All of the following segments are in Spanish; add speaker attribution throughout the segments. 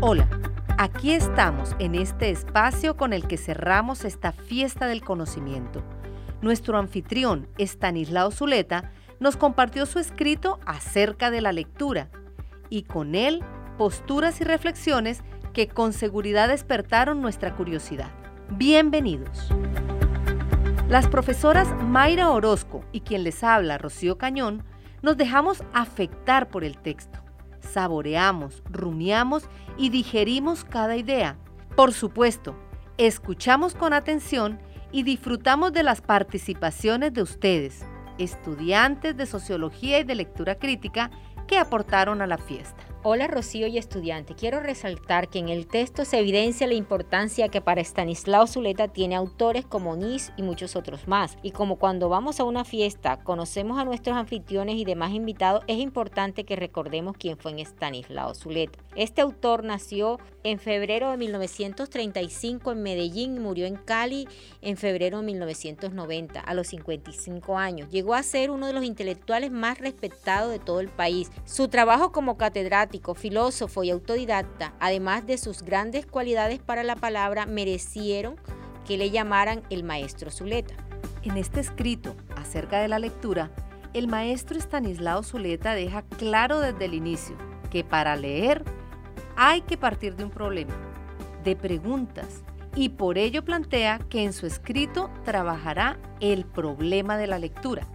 Speaker 1: Hola, aquí estamos en este espacio con el que cerramos esta fiesta del conocimiento. Nuestro anfitrión, Stanislao Zuleta, nos compartió su escrito acerca de la lectura y con él posturas y reflexiones que con seguridad despertaron nuestra curiosidad. Bienvenidos. Las profesoras Mayra Orozco y quien les habla, Rocío Cañón, nos dejamos afectar por el texto saboreamos, rumiamos y digerimos cada idea. Por supuesto, escuchamos con atención y disfrutamos de las participaciones de ustedes, estudiantes de sociología y de lectura crítica que aportaron a la fiesta.
Speaker 2: Hola Rocío y estudiante, quiero resaltar que en el texto se evidencia la importancia que para Stanislao Zuleta tiene autores como Nis y muchos otros más. Y como cuando vamos a una fiesta conocemos a nuestros anfitriones y demás invitados, es importante que recordemos quién fue Stanislao Zuleta. Este autor nació en febrero de 1935 en Medellín y murió en Cali en febrero de 1990 a los 55 años. Llegó a ser uno de los intelectuales más respetados de todo el país. Su trabajo como catedrático filósofo y autodidacta, además de sus grandes cualidades para la palabra, merecieron que le llamaran el maestro Zuleta.
Speaker 1: En este escrito acerca de la lectura, el maestro Stanislao Zuleta deja claro desde el inicio que para leer hay que partir de un problema, de preguntas, y por ello plantea que en su escrito trabajará el problema de la lectura.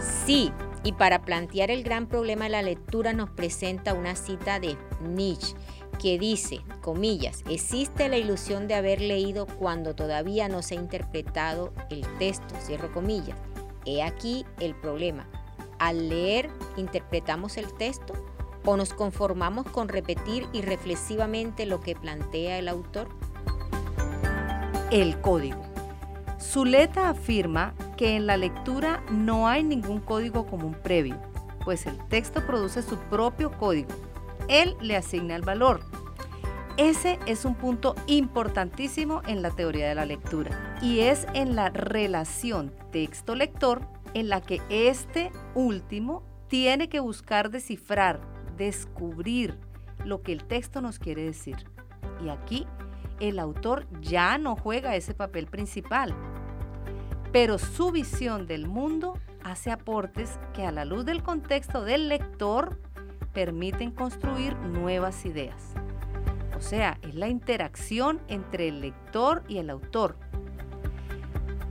Speaker 2: Sí, y para plantear el gran problema de la lectura nos presenta una cita de Nietzsche que dice, comillas, existe la ilusión de haber leído cuando todavía no se ha interpretado el texto, cierro comillas. He aquí el problema. Al leer, ¿interpretamos el texto o nos conformamos con repetir irreflexivamente lo que plantea el autor?
Speaker 1: El código. Zuleta afirma que en la lectura no hay ningún código común previo, pues el texto produce su propio código. Él le asigna el valor. Ese es un punto importantísimo en la teoría de la lectura y es en la relación texto-lector en la que este último tiene que buscar descifrar, descubrir lo que el texto nos quiere decir. Y aquí el autor ya no juega ese papel principal, pero su visión del mundo hace aportes que a la luz del contexto del lector permiten construir nuevas ideas. O sea, es la interacción entre el lector y el autor.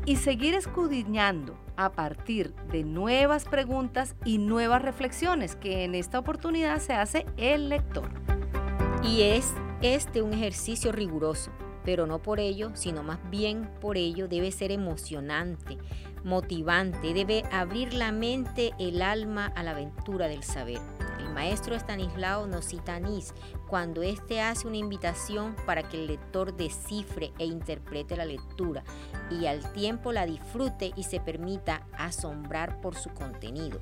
Speaker 1: Y seguir escudriñando a partir de nuevas preguntas y nuevas reflexiones que en esta oportunidad se hace el lector.
Speaker 2: Y es este un ejercicio riguroso, pero no por ello, sino más bien por ello debe ser emocionante, motivante, debe abrir la mente, el alma a la aventura del saber. El maestro Estanislao nos cita a Nis cuando éste hace una invitación para que el lector descifre e interprete la lectura y al tiempo la disfrute y se permita asombrar por su contenido.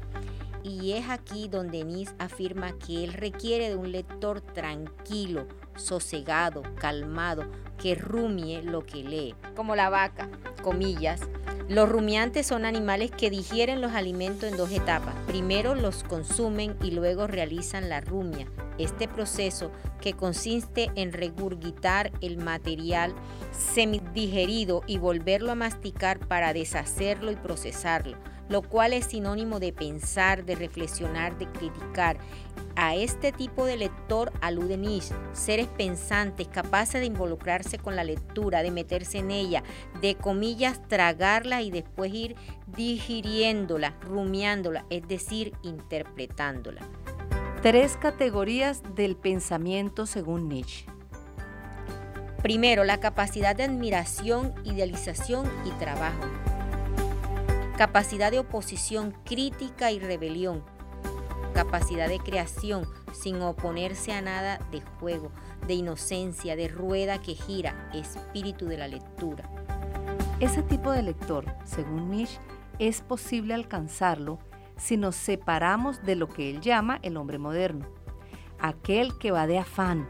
Speaker 2: Y es aquí donde Nis afirma que él requiere de un lector tranquilo, sosegado, calmado, que rumie lo que lee. Como la vaca, comillas. Los rumiantes son animales que digieren los alimentos en dos etapas. Primero los consumen y luego realizan la rumia. Este proceso, que consiste en regurgitar el material semidigerido y volverlo a masticar para deshacerlo y procesarlo, lo cual es sinónimo de pensar, de reflexionar, de criticar a este tipo de lector alude Nietzsche, seres pensantes, capaces de involucrarse con la lectura, de meterse en ella, de comillas, tragarla y después ir digiriéndola, rumiándola, es decir, interpretándola.
Speaker 1: Tres categorías del pensamiento según Nietzsche.
Speaker 2: Primero, la capacidad de admiración, idealización y trabajo. Capacidad de oposición, crítica y rebelión capacidad de creación sin oponerse a nada de juego, de inocencia, de rueda que gira, espíritu de la lectura.
Speaker 1: Ese tipo de lector, según Nietzsche, es posible alcanzarlo si nos separamos de lo que él llama el hombre moderno, aquel que va de afán,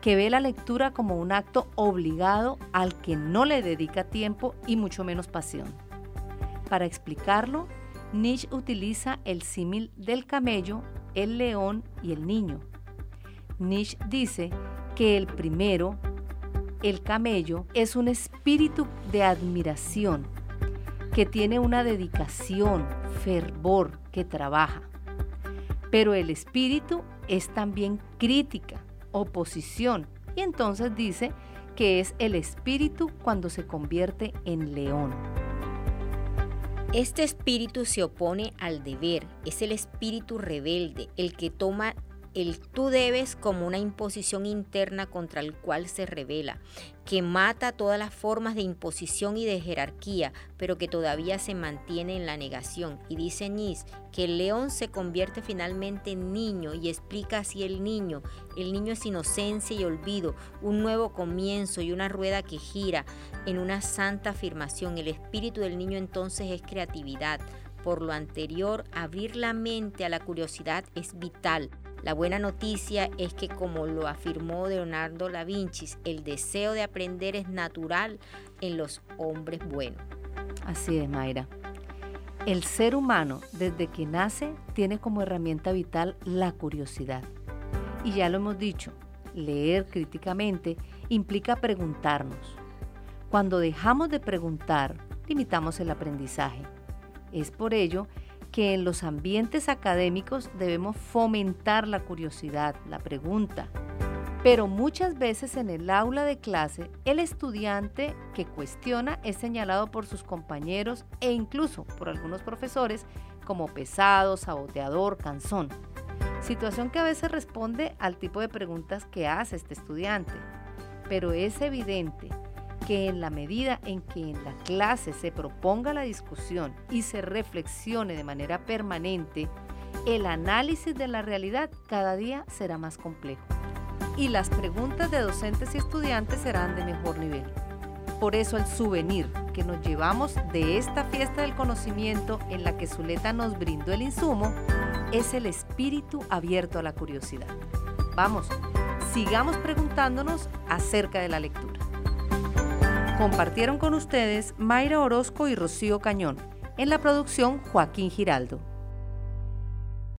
Speaker 1: que ve la lectura como un acto obligado al que no le dedica tiempo y mucho menos pasión. Para explicarlo, Nietzsche utiliza el símil del camello, el león y el niño. Nietzsche dice que el primero, el camello, es un espíritu de admiración, que tiene una dedicación, fervor, que trabaja. Pero el espíritu es también crítica, oposición, y entonces dice que es el espíritu cuando se convierte en león.
Speaker 2: Este espíritu se opone al deber, es el espíritu rebelde, el que toma el tú debes como una imposición interna contra el cual se revela, que mata todas las formas de imposición y de jerarquía, pero que todavía se mantiene en la negación. Y dice Nis que el león se convierte finalmente en niño y explica así el niño. El niño es inocencia y olvido, un nuevo comienzo y una rueda que gira en una santa afirmación. El espíritu del niño entonces es creatividad. Por lo anterior, abrir la mente a la curiosidad es vital. La buena noticia es que como lo afirmó Leonardo da Vinci, el deseo de aprender es natural en los hombres buenos.
Speaker 1: Así es, Mayra. El ser humano, desde que nace, tiene como herramienta vital la curiosidad. Y ya lo hemos dicho, leer críticamente implica preguntarnos. Cuando dejamos de preguntar, limitamos el aprendizaje. Es por ello que en los ambientes académicos debemos fomentar la curiosidad, la pregunta. Pero muchas veces en el aula de clase, el estudiante que cuestiona es señalado por sus compañeros e incluso por algunos profesores como pesado, saboteador, cansón. Situación que a veces responde al tipo de preguntas que hace este estudiante. Pero es evidente que en la medida en que en la clase se proponga la discusión y se reflexione de manera permanente, el análisis de la realidad cada día será más complejo y las preguntas de docentes y estudiantes serán de mejor nivel. Por eso el souvenir que nos llevamos de esta fiesta del conocimiento en la que Zuleta nos brindó el insumo es el espíritu abierto a la curiosidad. Vamos, sigamos preguntándonos acerca de la lectura. Compartieron con ustedes Mayra Orozco y Rocío Cañón. En la producción Joaquín Giraldo.